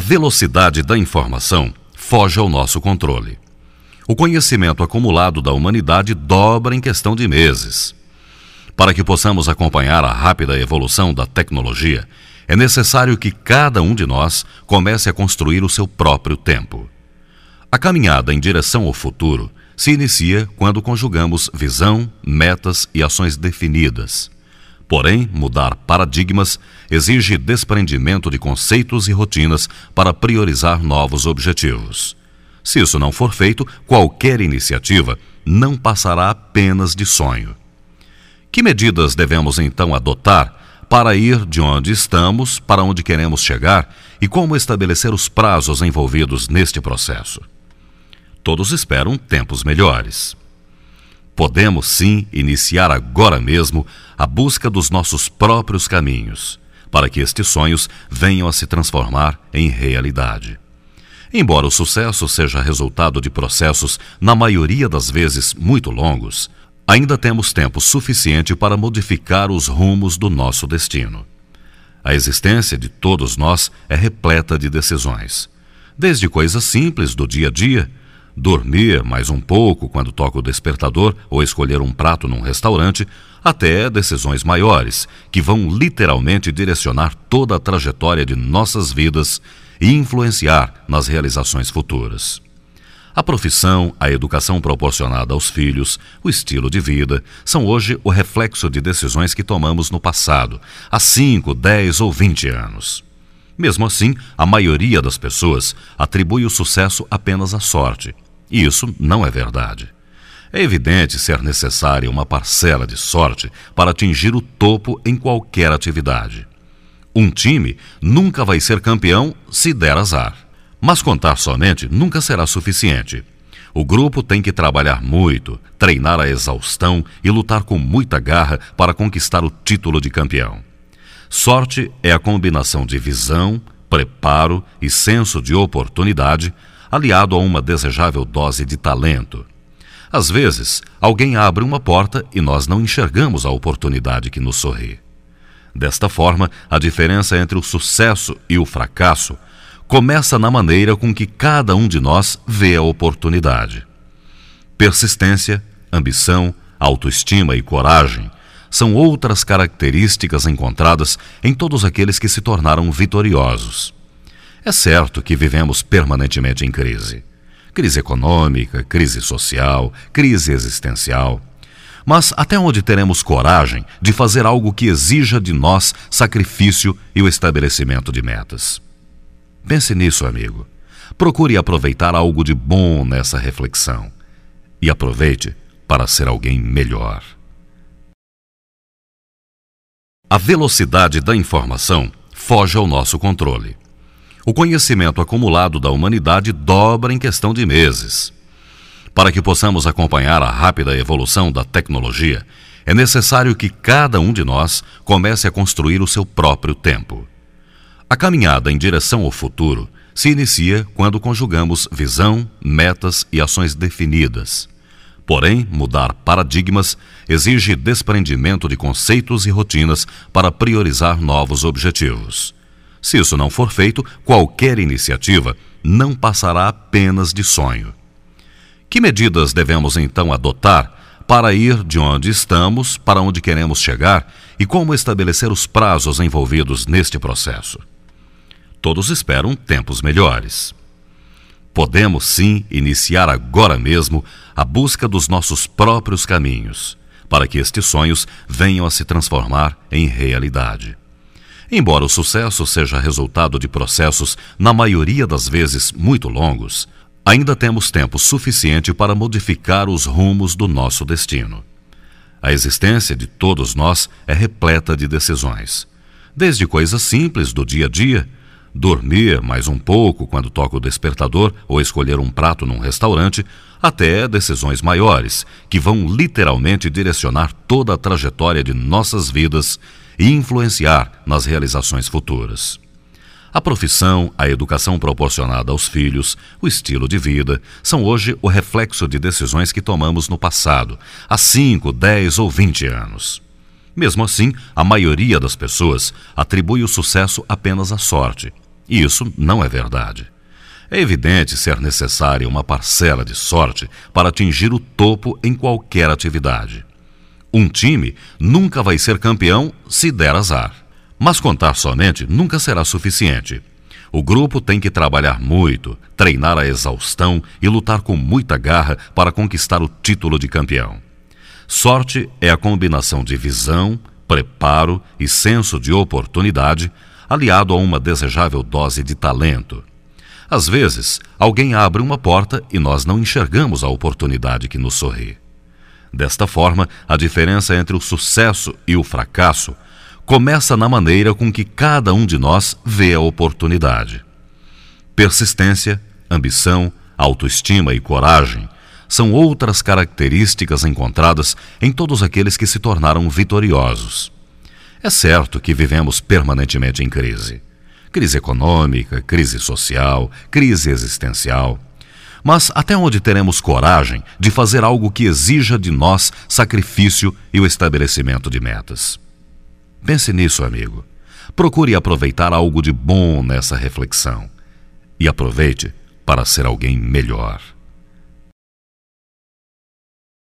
A velocidade da informação foge ao nosso controle. O conhecimento acumulado da humanidade dobra em questão de meses. Para que possamos acompanhar a rápida evolução da tecnologia, é necessário que cada um de nós comece a construir o seu próprio tempo. A caminhada em direção ao futuro se inicia quando conjugamos visão, metas e ações definidas. Porém, mudar paradigmas exige desprendimento de conceitos e rotinas para priorizar novos objetivos. Se isso não for feito, qualquer iniciativa não passará apenas de sonho. Que medidas devemos então adotar para ir de onde estamos para onde queremos chegar e como estabelecer os prazos envolvidos neste processo? Todos esperam tempos melhores. Podemos sim iniciar agora mesmo a busca dos nossos próprios caminhos, para que estes sonhos venham a se transformar em realidade. Embora o sucesso seja resultado de processos, na maioria das vezes, muito longos, ainda temos tempo suficiente para modificar os rumos do nosso destino. A existência de todos nós é repleta de decisões, desde coisas simples do dia a dia, dormir mais um pouco quando toca o despertador ou escolher um prato num restaurante, até decisões maiores, que vão literalmente direcionar toda a trajetória de nossas vidas e influenciar nas realizações futuras. A profissão, a educação proporcionada aos filhos, o estilo de vida, são hoje o reflexo de decisões que tomamos no passado, há 5, 10 ou 20 anos. Mesmo assim, a maioria das pessoas atribui o sucesso apenas à sorte. E isso não é verdade. É evidente ser necessária uma parcela de sorte para atingir o topo em qualquer atividade. Um time nunca vai ser campeão se der azar. Mas contar somente nunca será suficiente. O grupo tem que trabalhar muito, treinar a exaustão e lutar com muita garra para conquistar o título de campeão. Sorte é a combinação de visão, preparo e senso de oportunidade, aliado a uma desejável dose de talento. Às vezes, alguém abre uma porta e nós não enxergamos a oportunidade que nos sorri. Desta forma, a diferença entre o sucesso e o fracasso começa na maneira com que cada um de nós vê a oportunidade. Persistência, ambição, autoestima e coragem são outras características encontradas em todos aqueles que se tornaram vitoriosos. É certo que vivemos permanentemente em crise. Crise econômica, crise social, crise existencial. Mas até onde teremos coragem de fazer algo que exija de nós sacrifício e o estabelecimento de metas? Pense nisso, amigo. Procure aproveitar algo de bom nessa reflexão. E aproveite para ser alguém melhor. A velocidade da informação foge ao nosso controle. O conhecimento acumulado da humanidade dobra em questão de meses. Para que possamos acompanhar a rápida evolução da tecnologia, é necessário que cada um de nós comece a construir o seu próprio tempo. A caminhada em direção ao futuro se inicia quando conjugamos visão, metas e ações definidas. Porém, mudar paradigmas exige desprendimento de conceitos e rotinas para priorizar novos objetivos. Se isso não for feito, qualquer iniciativa não passará apenas de sonho. Que medidas devemos então adotar para ir de onde estamos para onde queremos chegar e como estabelecer os prazos envolvidos neste processo? Todos esperam tempos melhores. Podemos sim iniciar agora mesmo a busca dos nossos próprios caminhos, para que estes sonhos venham a se transformar em realidade. Embora o sucesso seja resultado de processos, na maioria das vezes, muito longos, ainda temos tempo suficiente para modificar os rumos do nosso destino. A existência de todos nós é repleta de decisões, desde coisas simples do dia a dia, dormir mais um pouco quando toca o despertador ou escolher um prato num restaurante, até decisões maiores, que vão literalmente direcionar toda a trajetória de nossas vidas e influenciar nas realizações futuras. A profissão, a educação proporcionada aos filhos, o estilo de vida, são hoje o reflexo de decisões que tomamos no passado, há 5, 10 ou 20 anos. Mesmo assim, a maioria das pessoas atribui o sucesso apenas à sorte. E isso não é verdade. É evidente ser necessária uma parcela de sorte para atingir o topo em qualquer atividade. Um time nunca vai ser campeão se der azar. Mas contar somente nunca será suficiente. O grupo tem que trabalhar muito, treinar a exaustão e lutar com muita garra para conquistar o título de campeão. Sorte é a combinação de visão, preparo e senso de oportunidade, aliado a uma desejável dose de talento. Às vezes, alguém abre uma porta e nós não enxergamos a oportunidade que nos sorri. Desta forma, a diferença entre o sucesso e o fracasso começa na maneira com que cada um de nós vê a oportunidade. Persistência, ambição, autoestima e coragem são outras características encontradas em todos aqueles que se tornaram vitoriosos. É certo que vivemos permanentemente em crise. Crise econômica, crise social, crise existencial. Mas até onde teremos coragem de fazer algo que exija de nós sacrifício e o estabelecimento de metas? Pense nisso, amigo. Procure aproveitar algo de bom nessa reflexão. E aproveite para ser alguém melhor.